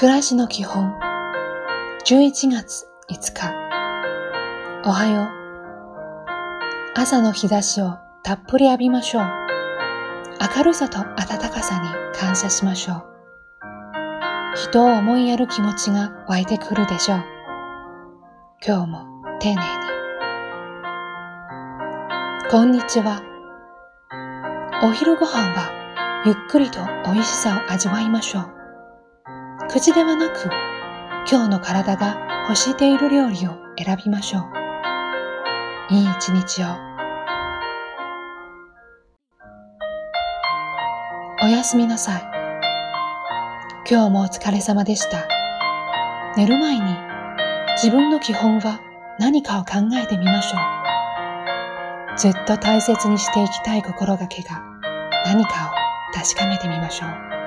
暮らしの基本。11月5日。おはよう。朝の日差しをたっぷり浴びましょう。明るさと暖かさに感謝しましょう。人を思いやる気持ちが湧いてくるでしょう。今日も丁寧に。こんにちは。お昼ご飯はゆっくりと美味しさを味わいましょう。口ではなく、今日の体が欲している料理を選びましょう。いい一日を。おやすみなさい。今日もお疲れ様でした。寝る前に自分の基本は何かを考えてみましょう。ずっと大切にしていきたい心がけが何かを確かめてみましょう。